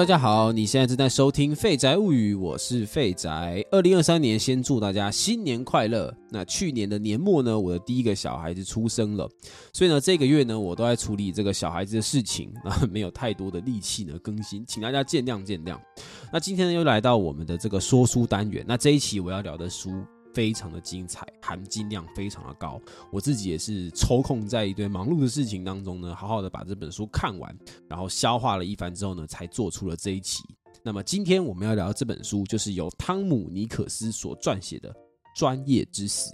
大家好，你现在正在收听《废宅物语》，我是废宅。二零二三年，先祝大家新年快乐。那去年的年末呢，我的第一个小孩子出生了，所以呢，这个月呢，我都在处理这个小孩子的事情，那没有太多的力气呢更新，请大家见谅见谅。那今天呢，又来到我们的这个说书单元，那这一期我要聊的书。非常的精彩，含金量非常的高。我自己也是抽空在一堆忙碌的事情当中呢，好好的把这本书看完，然后消化了一番之后呢，才做出了这一期。那么今天我们要聊的这本书，就是由汤姆尼克斯所撰写的《专业知识》。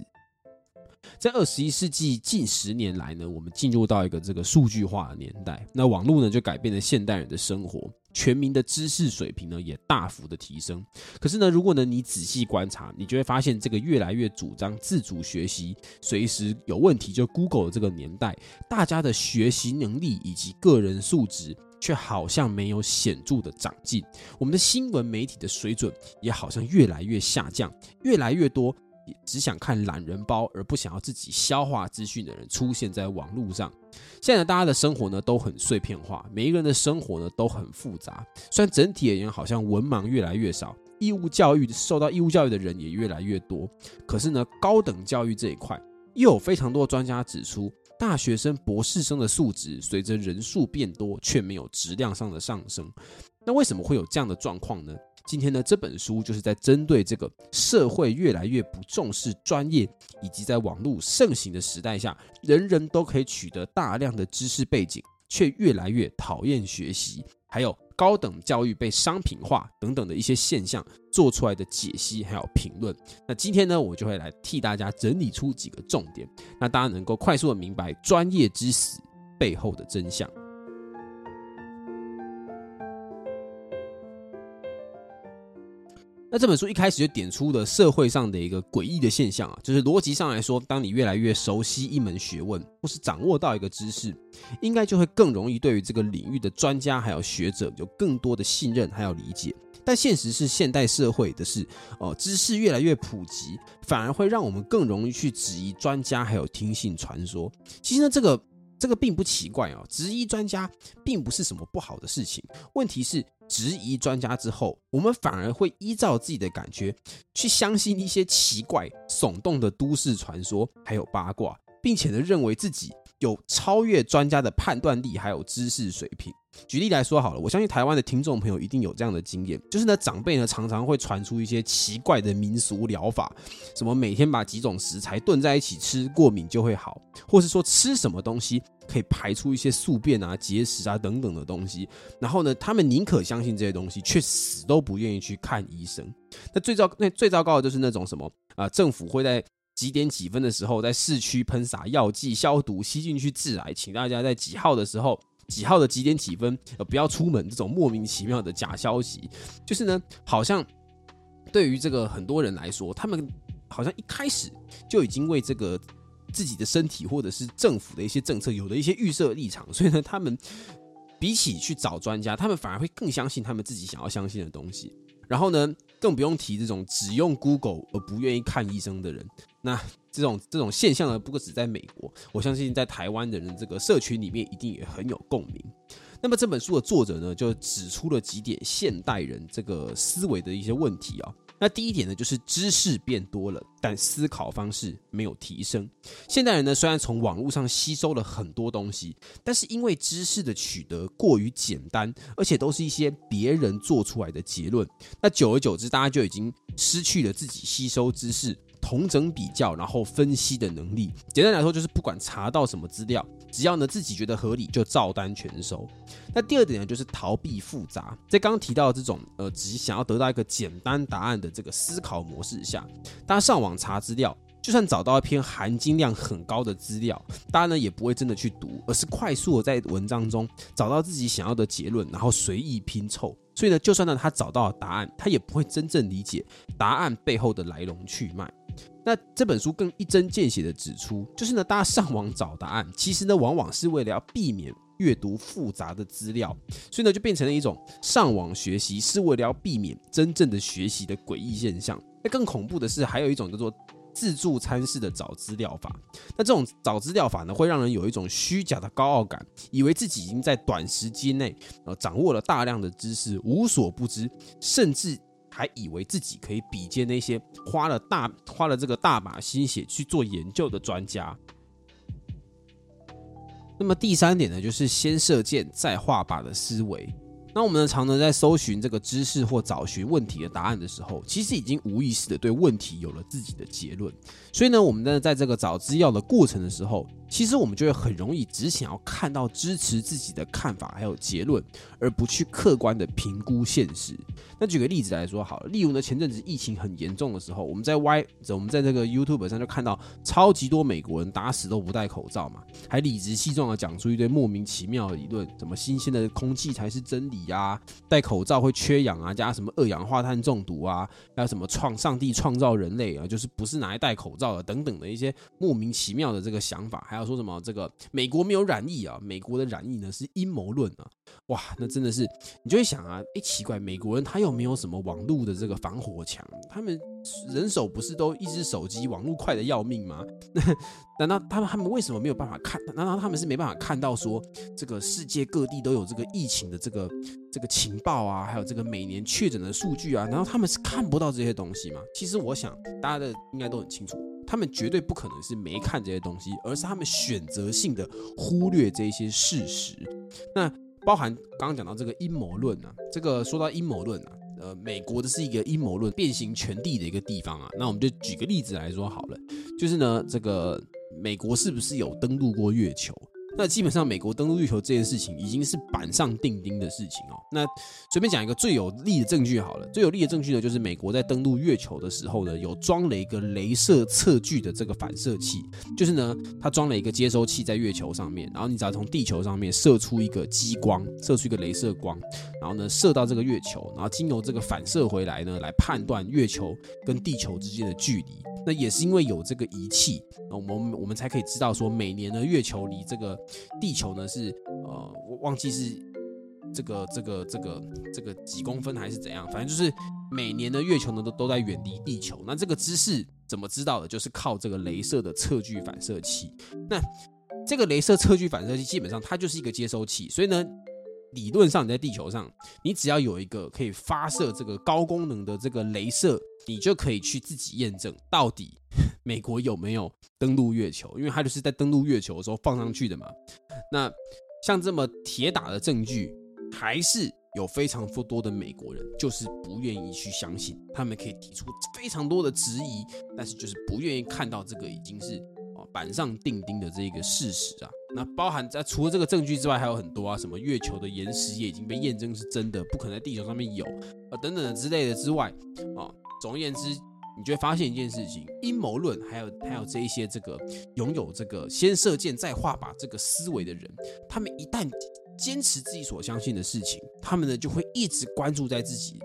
在二十一世纪近十年来呢，我们进入到一个这个数据化的年代，那网络呢就改变了现代人的生活。全民的知识水平呢也大幅的提升，可是呢，如果呢你仔细观察，你就会发现这个越来越主张自主学习、随时有问题就 Google 的这个年代，大家的学习能力以及个人素质却好像没有显著的长进。我们的新闻媒体的水准也好像越来越下降，越来越多。只想看懒人包而不想要自己消化资讯的人出现在网络上。现在大家的生活呢都很碎片化，每一个人的生活呢都很复杂。虽然整体而言好像文盲越来越少，义务教育受到义务教育的人也越来越多，可是呢，高等教育这一块又有非常多专家指出，大学生、博士生的素质随着人数变多，却没有质量上的上升。那为什么会有这样的状况呢？今天呢，这本书就是在针对这个社会越来越不重视专业，以及在网络盛行的时代下，人人都可以取得大量的知识背景，却越来越讨厌学习，还有高等教育被商品化等等的一些现象做出来的解析还有评论。那今天呢，我就会来替大家整理出几个重点，那大家能够快速的明白专业知识背后的真相。那这本书一开始就点出了社会上的一个诡异的现象啊，就是逻辑上来说，当你越来越熟悉一门学问，或是掌握到一个知识，应该就会更容易对于这个领域的专家还有学者有更多的信任还有理解。但现实是现代社会的是，哦，知识越来越普及，反而会让我们更容易去质疑专家还有听信传说。其实呢，这个。这个并不奇怪哦，质疑专家并不是什么不好的事情。问题是，质疑专家之后，我们反而会依照自己的感觉去相信一些奇怪、耸动的都市传说，还有八卦，并且呢，认为自己有超越专家的判断力，还有知识水平。举例来说好了，我相信台湾的听众朋友一定有这样的经验，就是呢，长辈呢常常会传出一些奇怪的民俗疗法，什么每天把几种食材炖在一起吃，过敏就会好，或是说吃什么东西可以排出一些宿便啊、结石啊等等的东西。然后呢，他们宁可相信这些东西，却死都不愿意去看医生。那最糟那最糟糕的就是那种什么啊，政府会在几点几分的时候在市区喷洒药剂消毒，吸进去致癌，请大家在几号的时候。几号的几点几分，呃，不要出门，这种莫名其妙的假消息，就是呢，好像对于这个很多人来说，他们好像一开始就已经为这个自己的身体或者是政府的一些政策有了一些预设立场，所以呢，他们比起去找专家，他们反而会更相信他们自己想要相信的东西。然后呢，更不用提这种只用 Google 而不愿意看医生的人，那。这种这种现象呢，不过只在美国，我相信在台湾的人这个社群里面一定也很有共鸣。那么这本书的作者呢，就指出了几点现代人这个思维的一些问题啊。那第一点呢，就是知识变多了，但思考方式没有提升。现代人呢，虽然从网络上吸收了很多东西，但是因为知识的取得过于简单，而且都是一些别人做出来的结论，那久而久之，大家就已经失去了自己吸收知识。同整比较，然后分析的能力，简单来说就是不管查到什么资料，只要呢自己觉得合理，就照单全收。那第二点呢，就是逃避复杂。在刚刚提到这种呃，只想要得到一个简单答案的这个思考模式下，大家上网查资料，就算找到一篇含金量很高的资料，大家呢也不会真的去读，而是快速的在文章中找到自己想要的结论，然后随意拼凑。所以呢，就算呢他找到了答案，他也不会真正理解答案背后的来龙去脉。那这本书更一针见血的指出，就是呢，大家上网找答案，其实呢，往往是为了要避免阅读复杂的资料，所以呢，就变成了一种上网学习是为了要避免真正的学习的诡异现象。那更恐怖的是，还有一种叫做自助餐式的找资料法。那这种找资料法呢，会让人有一种虚假的高傲感，以为自己已经在短时间内呃掌握了大量的知识，无所不知，甚至还以为自己可以比肩那些花了大花了这个大把心血去做研究的专家。那么第三点呢，就是先射箭再画靶的思维。那我们呢，常常在搜寻这个知识或找寻问题的答案的时候，其实已经无意识的对问题有了自己的结论。所以呢，我们呢，在这个找资料的过程的时候，其实我们就会很容易只想要看到支持自己的看法还有结论，而不去客观的评估现实。那举个例子来说好了，例如呢，前阵子疫情很严重的时候，我们在 Y，我们在这个 YouTube 上就看到超级多美国人打死都不戴口罩嘛，还理直气壮的讲出一堆莫名其妙的理论，什么新鲜的空气才是真理呀，戴口罩会缺氧啊，加什么二氧化碳中毒啊，还有什么创上帝创造人类啊，就是不是拿来戴口罩的等等的一些莫名其妙的这个想法，还还有说什么这个美国没有染疫啊，美国的染疫呢是阴谋论啊，哇，那真的是你就会想啊，哎，奇怪，美国人他又没有什么网络的这个防火墙？他们人手不是都一只手机，网络快的要命吗？那 难道他们他们为什么没有办法看？难道他们是没办法看到说这个世界各地都有这个疫情的这个这个情报啊，还有这个每年确诊的数据啊？难道他们是看不到这些东西吗？其实我想大家的应该都很清楚。他们绝对不可能是没看这些东西，而是他们选择性的忽略这些事实。那包含刚刚讲到这个阴谋论啊，这个说到阴谋论啊，呃，美国的是一个阴谋论变形全地的一个地方啊。那我们就举个例子来说好了，就是呢，这个美国是不是有登陆过月球？那基本上，美国登陆月球这件事情已经是板上钉钉的事情哦。那随便讲一个最有力的证据好了，最有力的证据呢，就是美国在登陆月球的时候呢，有装了一个镭射测距的这个反射器，就是呢，它装了一个接收器在月球上面，然后你只要从地球上面射出一个激光，射出一个镭射光，然后呢，射到这个月球，然后经由这个反射回来呢，来判断月球跟地球之间的距离。那也是因为有这个仪器，那我们我们才可以知道说，每年的，月球离这个地球呢是呃，我忘记是这个这个这个这个几公分还是怎样，反正就是每年的月球呢都都在远离地球。那这个知识怎么知道的？就是靠这个镭射的测距反射器。那这个镭射测距反射器基本上它就是一个接收器，所以呢。理论上你在地球上，你只要有一个可以发射这个高功能的这个镭射，你就可以去自己验证到底 美国有没有登陆月球，因为它就是在登陆月球的时候放上去的嘛。那像这么铁打的证据，还是有非常多的美国人就是不愿意去相信，他们可以提出非常多的质疑，但是就是不愿意看到这个已经是。板上钉钉的这个事实啊，那包含在除了这个证据之外，还有很多啊，什么月球的岩石也已经被验证是真的，不可能在地球上面有啊等等的之类的之外啊，总而言之，你就会发现一件事情：阴谋论，还有还有这一些这个拥有这个先射箭再画靶这个思维的人，他们一旦坚持自己所相信的事情，他们呢就会一直关注在自己。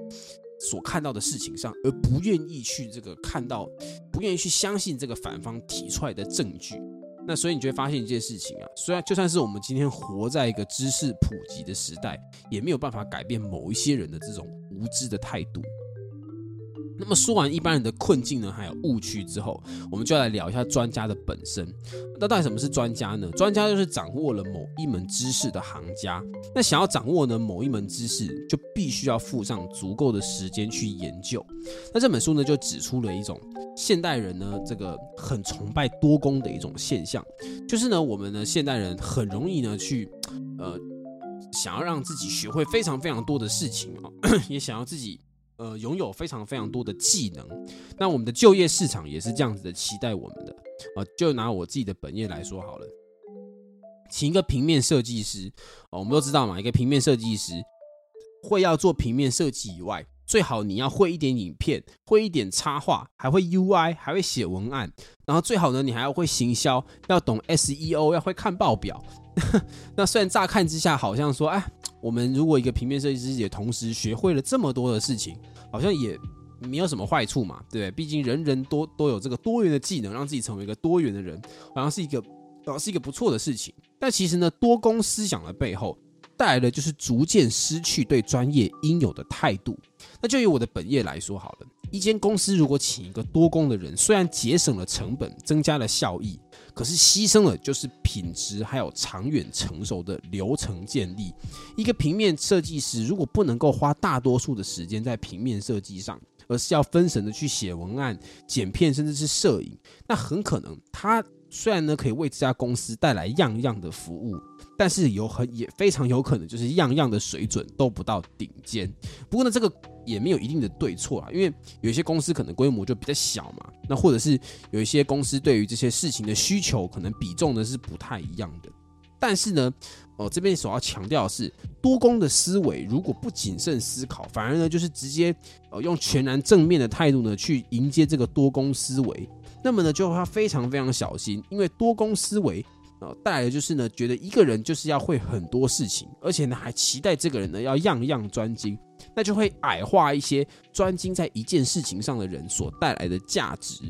所看到的事情上，而不愿意去这个看到，不愿意去相信这个反方提出来的证据，那所以你就会发现一件事情啊，虽然就算是我们今天活在一个知识普及的时代，也没有办法改变某一些人的这种无知的态度。那么说完一般人的困境呢，还有误区之后，我们就要来聊一下专家的本身。那到底什么是专家呢？专家就是掌握了某一门知识的行家。那想要掌握呢某一门知识，就必须要付上足够的时间去研究。那这本书呢，就指出了一种现代人呢这个很崇拜多功的一种现象，就是呢我们呢现代人很容易呢去呃想要让自己学会非常非常多的事情啊，也想要自己。呃，拥有非常非常多的技能，那我们的就业市场也是这样子的期待我们的啊。就拿我自己的本业来说好了，请一个平面设计师哦，我们都知道嘛，一个平面设计师会要做平面设计以外，最好你要会一点影片，会一点插画，还会 UI，还会写文案，然后最好呢，你还要会行销，要懂 SEO，要会看报表。那虽然乍看之下好像说，哎，我们如果一个平面设计师也同时学会了这么多的事情。好像也没有什么坏处嘛，对不对？毕竟人人都都有这个多元的技能，让自己成为一个多元的人，好像是一个，好像是一个不错的事情。但其实呢，多功思想的背后带来的就是逐渐失去对专业应有的态度。那就以我的本业来说好了，一间公司如果请一个多工的人，虽然节省了成本，增加了效益，可是牺牲了就是品质还有长远成熟的流程建立。一个平面设计师如果不能够花大多数的时间在平面设计上，而是要分神的去写文案、剪片，甚至是摄影，那很可能他虽然呢可以为这家公司带来样样的服务，但是有很也非常有可能就是样样的水准都不到顶尖。不过呢，这个也没有一定的对错啊，因为有一些公司可能规模就比较小嘛，那或者是有一些公司对于这些事情的需求可能比重呢是不太一样的。但是呢，哦，这边所要强调的是，多工的思维如果不谨慎思考，反而呢就是直接呃用全然正面的态度呢去迎接这个多工思维，那么呢就要非常非常小心，因为多工思维呃带来的就是呢觉得一个人就是要会很多事情，而且呢还期待这个人呢要样样专精，那就会矮化一些专精在一件事情上的人所带来的价值。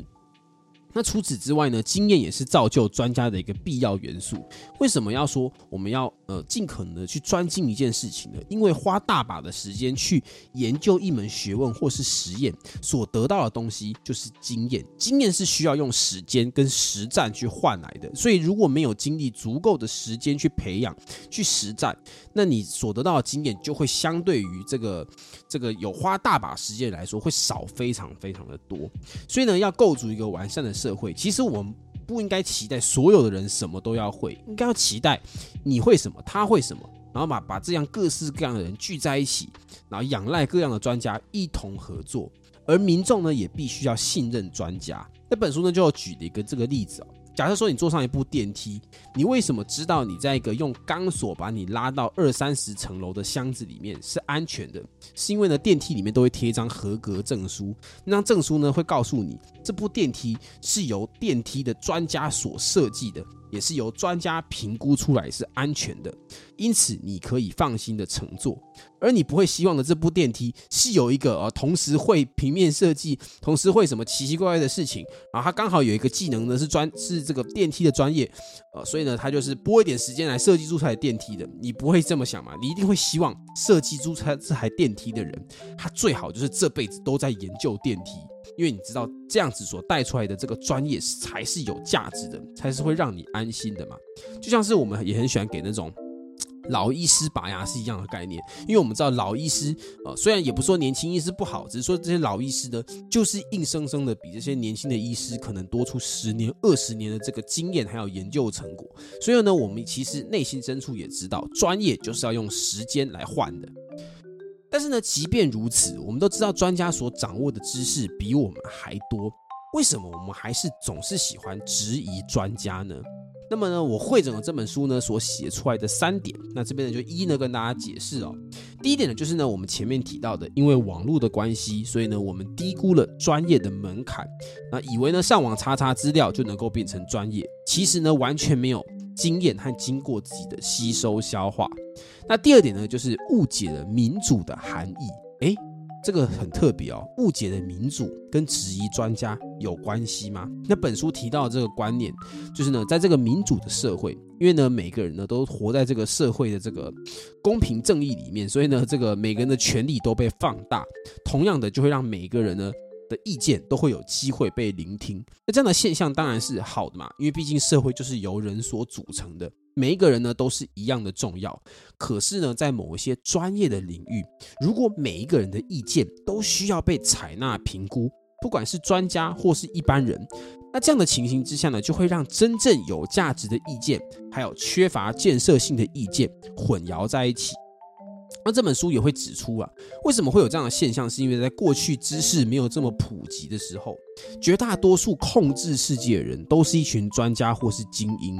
那除此之外呢，经验也是造就专家的一个必要元素。为什么要说我们要呃尽可能的去专精一件事情的？因为花大把的时间去研究一门学问或是实验，所得到的东西就是经验。经验是需要用时间跟实战去换来的。所以如果没有经历足够的时间去培养、去实战，那你所得到的经验就会相对于这个这个有花大把时间来说，会少非常非常的多。所以呢，要构筑一个完善的。社会其实我们不应该期待所有的人什么都要会，应该要期待你会什么，他会什么，然后把把这样各式各样的人聚在一起，然后仰赖各样的专家一同合作，而民众呢也必须要信任专家。那本书呢就举了一个这个例子哦。假设说你坐上一部电梯，你为什么知道你在一个用钢索把你拉到二三十层楼的箱子里面是安全的？是因为呢电梯里面都会贴一张合格证书，那张证书呢会告诉你这部电梯是由电梯的专家所设计的。也是由专家评估出来是安全的，因此你可以放心的乘坐。而你不会希望的这部电梯是有一个呃，同时会平面设计，同时会什么奇奇怪怪的事情，然后它刚好有一个技能呢是专是这个电梯的专业，呃，所以呢，他就是拨一点时间来设计出台电梯的。你不会这么想嘛？你一定会希望设计出台这台电梯的人，他最好就是这辈子都在研究电梯。因为你知道这样子所带出来的这个专业才是有价值的，才是会让你安心的嘛。就像是我们也很喜欢给那种 老医师拔牙是一样的概念，因为我们知道老医师呃，虽然也不说年轻医师不好，只是说这些老医师呢，就是硬生生的比这些年轻的医师可能多出十年、二十年的这个经验还有研究成果。所以呢，我们其实内心深处也知道，专业就是要用时间来换的。但是呢，即便如此，我们都知道专家所掌握的知识比我们还多，为什么我们还是总是喜欢质疑专家呢？那么呢，我会整了这本书呢所写出来的三点，那这边呢就一一呢跟大家解释哦。第一点呢就是呢，我们前面提到的，因为网络的关系，所以呢我们低估了专业的门槛，那以为呢上网查查资料就能够变成专业，其实呢完全没有。经验和经过自己的吸收消化。那第二点呢，就是误解了民主的含义。诶，这个很特别哦。误解了民主跟质疑专家有关系吗？那本书提到这个观念，就是呢，在这个民主的社会，因为呢，每个人呢都活在这个社会的这个公平正义里面，所以呢，这个每个人的权利都被放大。同样的，就会让每个人呢的意见都会有机会被聆听。那这样的现象当然是好的嘛，因为毕竟社会就是由人所组成的。每一个人呢都是一样的重要，可是呢，在某一些专业的领域，如果每一个人的意见都需要被采纳评估，不管是专家或是一般人，那这样的情形之下呢，就会让真正有价值的意见，还有缺乏建设性的意见混淆在一起。那这本书也会指出啊，为什么会有这样的现象？是因为在过去知识没有这么普及的时候，绝大多数控制世界的人都是一群专家或是精英。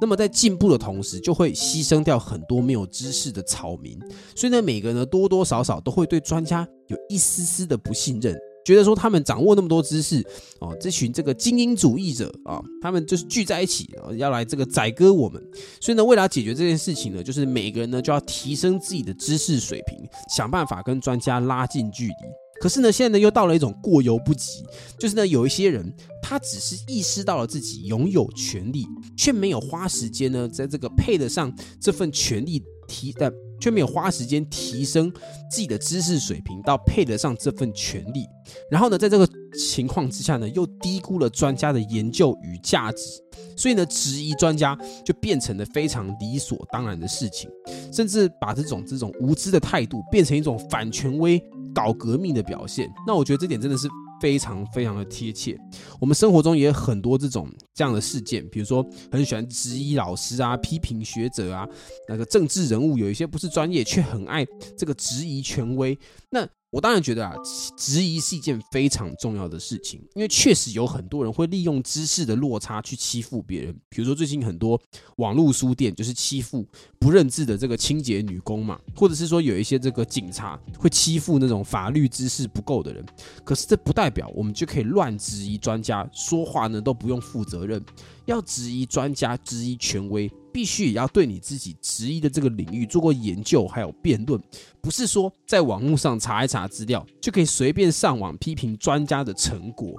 那么在进步的同时，就会牺牲掉很多没有知识的草民。所以呢，每个人呢多多少少都会对专家有一丝丝的不信任。觉得说他们掌握那么多知识哦，这群这个精英主义者啊，他们就是聚在一起要来这个宰割我们。所以呢，为了解决这件事情呢，就是每个人呢就要提升自己的知识水平，想办法跟专家拉近距离。可是呢，现在呢又到了一种过犹不及，就是呢有一些人他只是意识到了自己拥有权利，却没有花时间呢在这个配得上这份权利提的却没有花时间提升自己的知识水平到配得上这份权利。然后呢，在这个情况之下呢，又低估了专家的研究与价值，所以呢，质疑专家就变成了非常理所当然的事情，甚至把这种这种无知的态度变成一种反权威、搞革命的表现。那我觉得这点真的是。非常非常的贴切，我们生活中也有很多这种这样的事件，比如说很喜欢质疑老师啊，批评学者啊，那个政治人物有一些不是专业，却很爱这个质疑权威，那。我当然觉得啊，质疑是一件非常重要的事情，因为确实有很多人会利用知识的落差去欺负别人。比如说最近很多网络书店就是欺负不认字的这个清洁女工嘛，或者是说有一些这个警察会欺负那种法律知识不够的人。可是这不代表我们就可以乱质疑专家说话呢都不用负责任。要质疑专家、质疑权威，必须也要对你自己质疑的这个领域做过研究，还有辩论，不是说在网络上查一查资料就可以随便上网批评专家的成果。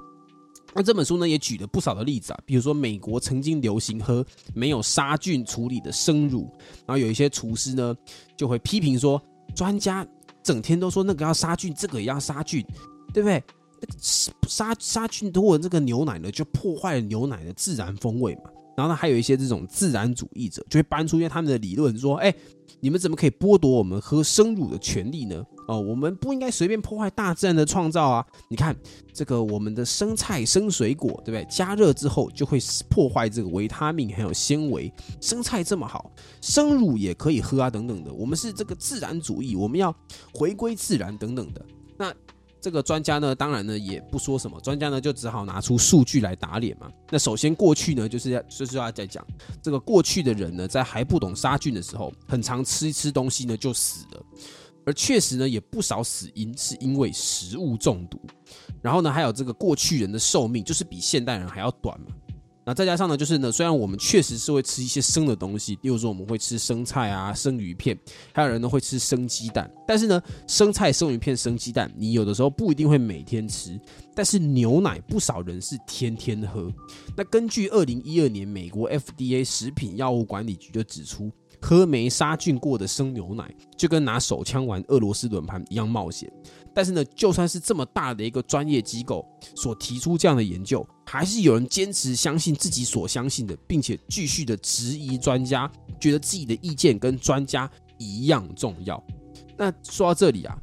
那这本书呢，也举了不少的例子啊，比如说美国曾经流行喝没有杀菌处理的生乳，然后有一些厨师呢就会批评说，专家整天都说那个要杀菌，这个也要杀菌，对不对？杀杀菌多的这个牛奶呢，就破坏了牛奶的自然风味嘛。然后呢，还有一些这种自然主义者就会搬出一些他们的理论，说：“哎，你们怎么可以剥夺我们喝生乳的权利呢？哦，我们不应该随便破坏大自然的创造啊！你看这个我们的生菜、生水果，对不对？加热之后就会破坏这个维他命还有纤维。生菜这么好，生乳也可以喝啊，等等的。我们是这个自然主义，我们要回归自然等等的。那。这个专家呢，当然呢也不说什么，专家呢就只好拿出数据来打脸嘛。那首先过去呢，就是要就是要在讲这个过去的人呢，在还不懂杀菌的时候，很常吃一吃东西呢就死了，而确实呢也不少死因是因为食物中毒。然后呢，还有这个过去人的寿命就是比现代人还要短嘛。那再加上呢，就是呢，虽然我们确实是会吃一些生的东西，例如说我们会吃生菜啊、生鱼片，还有人呢会吃生鸡蛋。但是呢，生菜、生鱼片、生鸡蛋，你有的时候不一定会每天吃。但是牛奶，不少人是天天喝。那根据二零一二年美国 FDA 食品药物管理局就指出，喝没杀菌过的生牛奶，就跟拿手枪玩俄罗斯轮盘一样冒险。但是呢，就算是这么大的一个专业机构所提出这样的研究，还是有人坚持相信自己所相信的，并且继续的质疑专家，觉得自己的意见跟专家一样重要。那说到这里啊，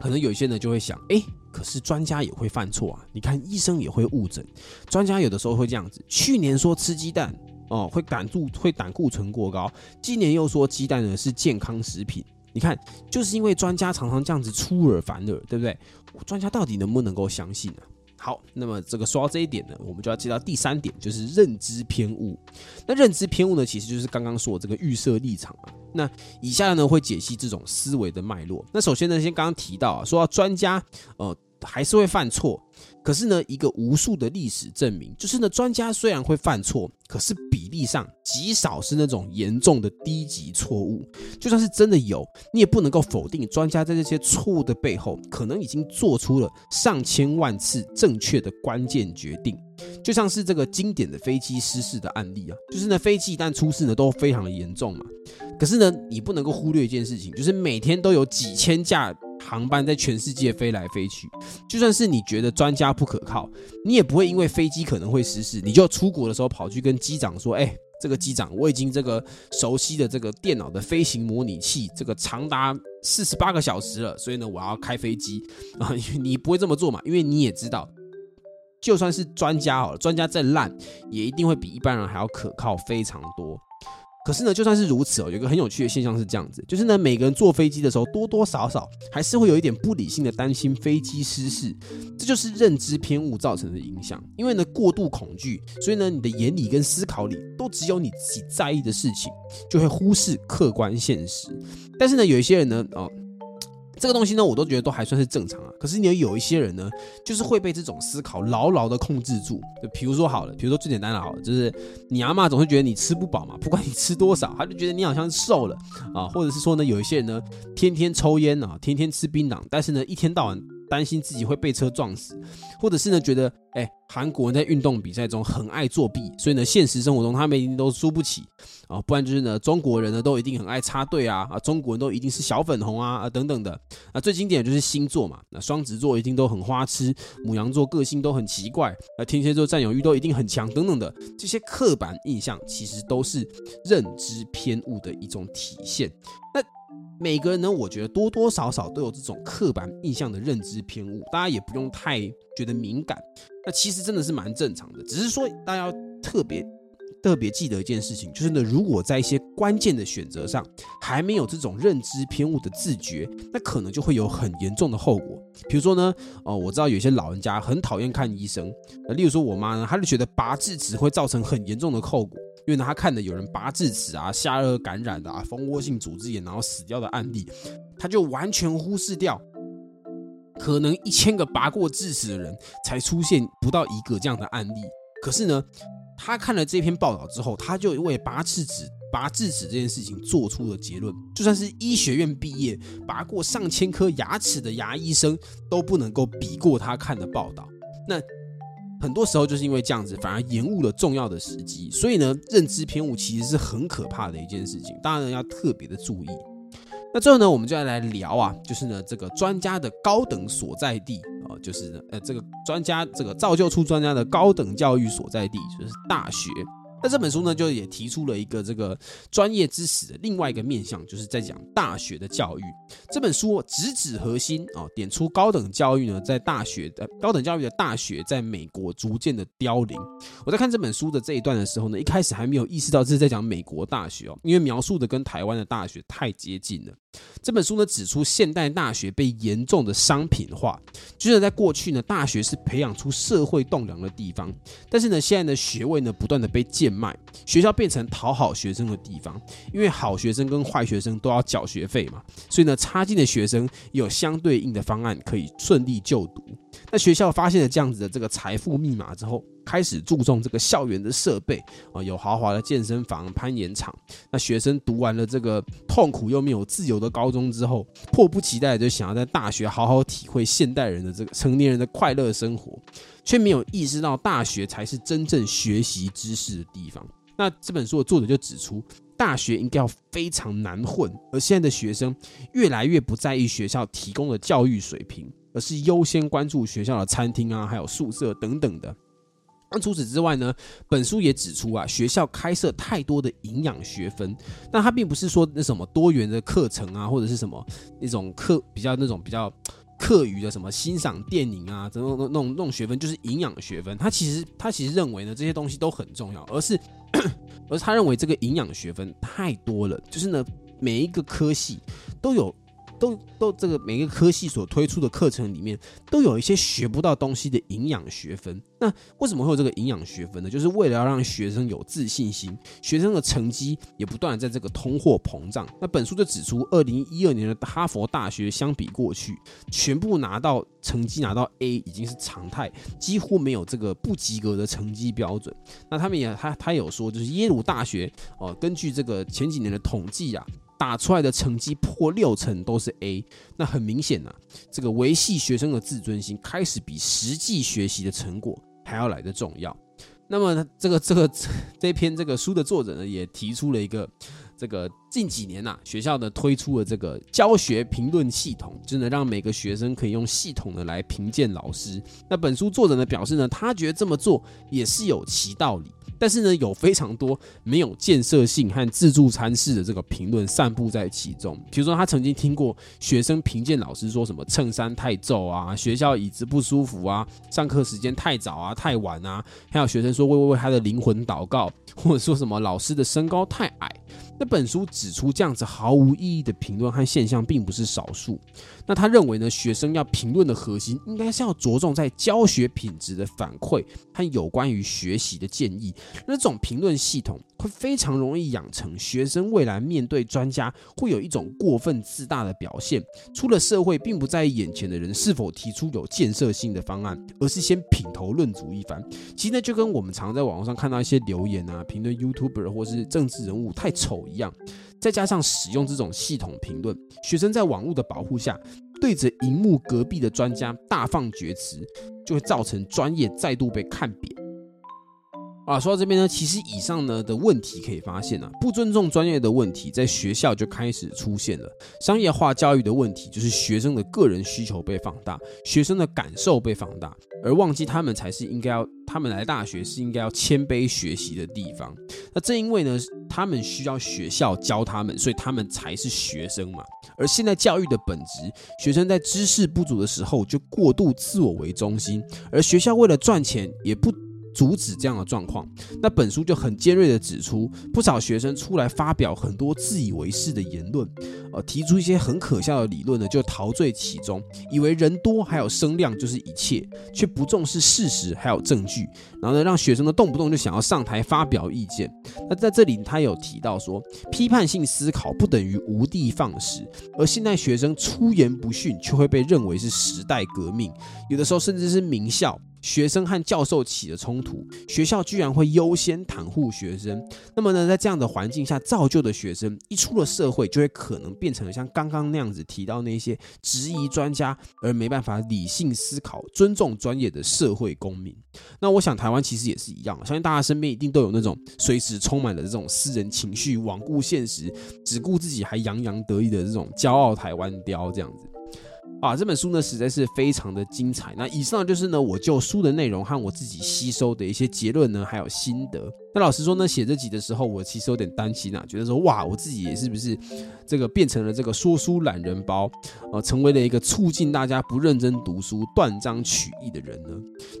可能有些人就会想，哎，可是专家也会犯错啊。你看医生也会误诊，专家有的时候会这样子。去年说吃鸡蛋哦会胆固会胆固醇过高，今年又说鸡蛋呢是健康食品。你看，就是因为专家常常这样子出尔反尔，对不对？专家到底能不能够相信呢？好，那么这个说到这一点呢，我们就要接到第三点，就是认知偏误。那认知偏误呢，其实就是刚刚说的这个预设立场啊。那以下呢会解析这种思维的脉络。那首先呢，先刚刚提到啊，说到专家，呃。还是会犯错，可是呢，一个无数的历史证明，就是呢，专家虽然会犯错，可是比例上极少是那种严重的低级错误。就算是真的有，你也不能够否定专家在这些错误的背后，可能已经做出了上千万次正确的关键决定。就像是这个经典的飞机失事的案例啊，就是呢，飞机一旦出事呢，都非常的严重嘛。可是呢，你不能够忽略一件事情，就是每天都有几千架。航班在全世界飞来飞去，就算是你觉得专家不可靠，你也不会因为飞机可能会失事，你就出国的时候跑去跟机长说：“哎，这个机长，我已经这个熟悉的这个电脑的飞行模拟器，这个长达四十八个小时了，所以呢，我要开飞机 啊。”你不会这么做嘛？因为你也知道，就算是专家好了，专家再烂，也一定会比一般人还要可靠非常多。可是呢，就算是如此哦，有一个很有趣的现象是这样子，就是呢，每个人坐飞机的时候，多多少少还是会有一点不理性的担心飞机失事，这就是认知偏误造成的影响。因为呢，过度恐惧，所以呢，你的眼里跟思考里都只有你自己在意的事情，就会忽视客观现实。但是呢，有一些人呢，哦。这个东西呢，我都觉得都还算是正常啊。可是你有一些人呢，就是会被这种思考牢牢的控制住。就比如说好了，比如说最简单的好，就是你阿妈总是觉得你吃不饱嘛，不管你吃多少，她就觉得你好像瘦了啊。或者是说呢，有一些人呢，天天抽烟啊，天天吃槟榔，但是呢，一天到晚担心自己会被车撞死，或者是呢觉得，哎，韩国人在运动比赛中很爱作弊，所以呢现实生活中他们一定都输不起啊，不然就是呢中国人呢都一定很爱插队啊啊，中国人都一定是小粉红啊啊等等的。那最经典的就是星座嘛，那双子座一定都很花痴，母羊座个性都很奇怪，那天蝎座占有欲都一定很强等等的。这些刻板印象其实都是认知偏误的一种体现。那每个人呢，我觉得多多少少都有这种刻板印象的认知偏误，大家也不用太觉得敏感。那其实真的是蛮正常的，只是说大家要特别特别记得一件事情，就是呢，如果在一些关键的选择上还没有这种认知偏误的自觉，那可能就会有很严重的后果。比如说呢，哦，我知道有些老人家很讨厌看医生，那例如说我妈呢，她就觉得拔智齿会造成很严重的后果。因为，他看的有人拔智齿啊、下颚感染的啊、蜂窝性组织炎然后死掉的案例，他就完全忽视掉，可能一千个拔过智齿的人才出现不到一个这样的案例。可是呢，他看了这篇报道之后，他就为拔智齿、拔智齿这件事情做出了结论：就算是医学院毕业、拔过上千颗牙齿的牙医生，都不能够比过他看的报道。那。很多时候就是因为这样子，反而延误了重要的时机。所以呢，认知偏误其实是很可怕的一件事情，当然要特别的注意。那最后呢，我们就要来聊啊，就是呢这个专家的高等所在地啊，就是呃这个专家这个造就出专家的高等教育所在地，就是大学。那这本书呢，就也提出了一个这个专业知识的另外一个面向，就是在讲大学的教育。这本书直指核心啊，点出高等教育呢，在大学的高等教育的大学，在美国逐渐的凋零。我在看这本书的这一段的时候呢，一开始还没有意识到这是在讲美国大学哦，因为描述的跟台湾的大学太接近了。这本书呢指出，现代大学被严重的商品化，就是在过去呢，大学是培养出社会栋梁的地方，但是呢，现在的学位呢不断的被变卖，学校变成讨好学生的地方，因为好学生跟坏学生都要缴学费嘛，所以呢，差劲的学生有相对应的方案可以顺利就读。那学校发现了这样子的这个财富密码之后。开始注重这个校园的设备啊，有豪华的健身房、攀岩场。那学生读完了这个痛苦又没有自由的高中之后，迫不及待就想要在大学好好体会现代人的这个成年人的快乐生活，却没有意识到大学才是真正学习知识的地方。那这本书的作者就指出，大学应该要非常难混，而现在的学生越来越不在意学校提供的教育水平，而是优先关注学校的餐厅啊，还有宿舍等等的。那除此之外呢？本书也指出啊，学校开设太多的营养学分，那它并不是说那什么多元的课程啊，或者是什么那种课比较那种比较课余的什么欣赏电影啊，这种那种那种学分就是营养学分。他其实他其实认为呢，这些东西都很重要，而是 而是他认为这个营养学分太多了，就是呢每一个科系都有。都都这个每个科系所推出的课程里面，都有一些学不到东西的营养学分。那为什么会有这个营养学分呢？就是为了要让学生有自信心，学生的成绩也不断在这个通货膨胀。那本书就指出，二零一二年的哈佛大学相比过去，全部拿到成绩拿到 A 已经是常态，几乎没有这个不及格的成绩标准。那他们也他他有说，就是耶鲁大学哦，根据这个前几年的统计啊。打出来的成绩破六成都是 A，那很明显呐，这个维系学生的自尊心开始比实际学习的成果还要来的重要。那么这个这个这篇这个书的作者呢，也提出了一个这个近几年呐，学校的推出了这个教学评论系统，就能让每个学生可以用系统的来评鉴老师。那本书作者呢表示呢，他觉得这么做也是有其道理。但是呢，有非常多没有建设性和自助餐式的这个评论散布在其中。比如说，他曾经听过学生评鉴老师说什么衬衫太皱啊，学校椅子不舒服啊，上课时间太早啊、太晚啊，还有学生说为为为他的灵魂祷告，或者说什么老师的身高太矮。那本书指出，这样子毫无意义的评论和现象并不是少数。那他认为呢，学生要评论的核心，应该是要着重在教学品质的反馈和有关于学习的建议。那种评论系统会非常容易养成学生未来面对专家会有一种过分自大的表现。出了社会，并不在意眼前的人是否提出有建设性的方案，而是先品头论足一番。其实呢，就跟我们常在网络上看到一些留言啊，评论 YouTuber 或是政治人物太丑。一样，再加上使用这种系统评论，学生在网络的保护下，对着荧幕隔壁的专家大放厥词，就会造成专业再度被看扁。啊，说到这边呢，其实以上呢的问题可以发现啊，不尊重专业的问题在学校就开始出现了。商业化教育的问题就是学生的个人需求被放大，学生的感受被放大，而忘记他们才是应该要，他们来大学是应该要谦卑学习的地方。那正因为呢，他们需要学校教他们，所以他们才是学生嘛。而现在教育的本质，学生在知识不足的时候就过度自我为中心，而学校为了赚钱也不。阻止这样的状况，那本书就很尖锐的指出，不少学生出来发表很多自以为是的言论，呃，提出一些很可笑的理论呢，就陶醉其中，以为人多还有声量就是一切，却不重视事实还有证据，然后呢，让学生呢动不动就想要上台发表意见。那在这里他有提到说，批判性思考不等于无的放矢，而现在学生出言不逊，却会被认为是时代革命，有的时候甚至是名校。学生和教授起了冲突，学校居然会优先袒护学生。那么呢，在这样的环境下造就的学生，一出了社会，就会可能变成了像刚刚那样子提到那些质疑专家而没办法理性思考、尊重专业的社会公民。那我想台湾其实也是一样，相信大家身边一定都有那种随时充满了这种私人情绪、罔顾现实、只顾自己还洋洋得意的这种骄傲台湾雕这样子。啊，这本书呢实在是非常的精彩。那以上就是呢，我就书的内容和我自己吸收的一些结论呢，还有心得。那老实说呢，写这集的时候，我其实有点担心啊，觉得说哇，我自己也是不是这个变成了这个说书懒人包，呃，成为了一个促进大家不认真读书、断章取义的人呢？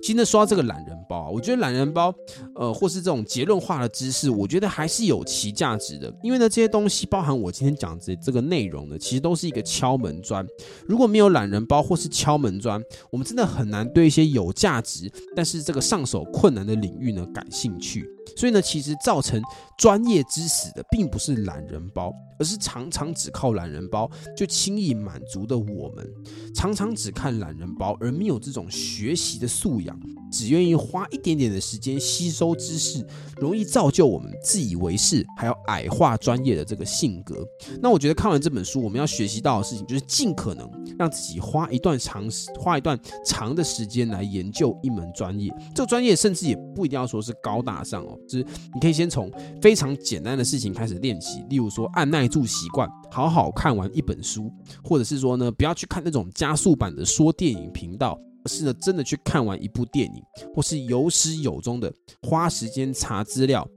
今天说到这个懒人包啊，我觉得懒人包，呃，或是这种结论化的知识，我觉得还是有其价值的。因为呢，这些东西包含我今天讲的这个内容呢，其实都是一个敲门砖。如果没有懒人包或是敲门砖，我们真的很难对一些有价值但是这个上手困难的领域呢感兴趣。所以呢，其实造成专业知识的，并不是懒人包。而是常常只靠懒人包就轻易满足的我们，常常只看懒人包而没有这种学习的素养，只愿意花一点点的时间吸收知识，容易造就我们自以为是，还有矮化专业的这个性格。那我觉得看完这本书，我们要学习到的事情就是尽可能让自己花一段长时，花一段长的时间来研究一门专业。这个专业甚至也不一定要说是高大上哦，就是你可以先从非常简单的事情开始练习，例如说按耐。住习惯，好好看完一本书，或者是说呢，不要去看那种加速版的说电影频道，而是呢，真的去看完一部电影，或是有始有终的花时间查资料，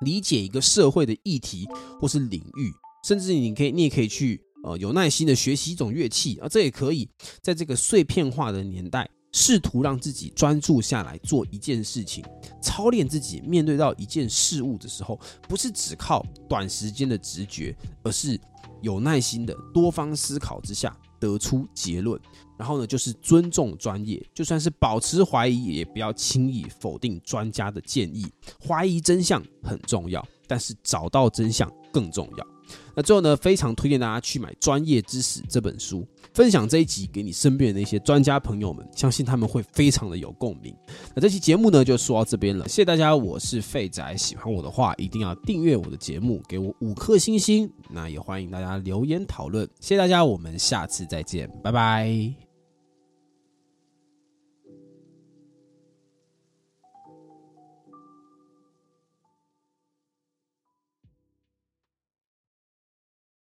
理解一个社会的议题或是领域，甚至你可以，你也可以去呃有耐心的学习一种乐器啊，这也可以在这个碎片化的年代。试图让自己专注下来做一件事情，操练自己面对到一件事物的时候，不是只靠短时间的直觉，而是有耐心的多方思考之下得出结论。然后呢，就是尊重专业，就算是保持怀疑，也不要轻易否定专家的建议。怀疑真相很重要，但是找到真相更重要。那最后呢，非常推荐大家去买《专业知识》这本书，分享这一集给你身边的那些专家朋友们，相信他们会非常的有共鸣。那这期节目呢，就说到这边了，谢谢大家，我是废仔，喜欢我的话一定要订阅我的节目，给我五颗星星，那也欢迎大家留言讨论，谢谢大家，我们下次再见，拜拜。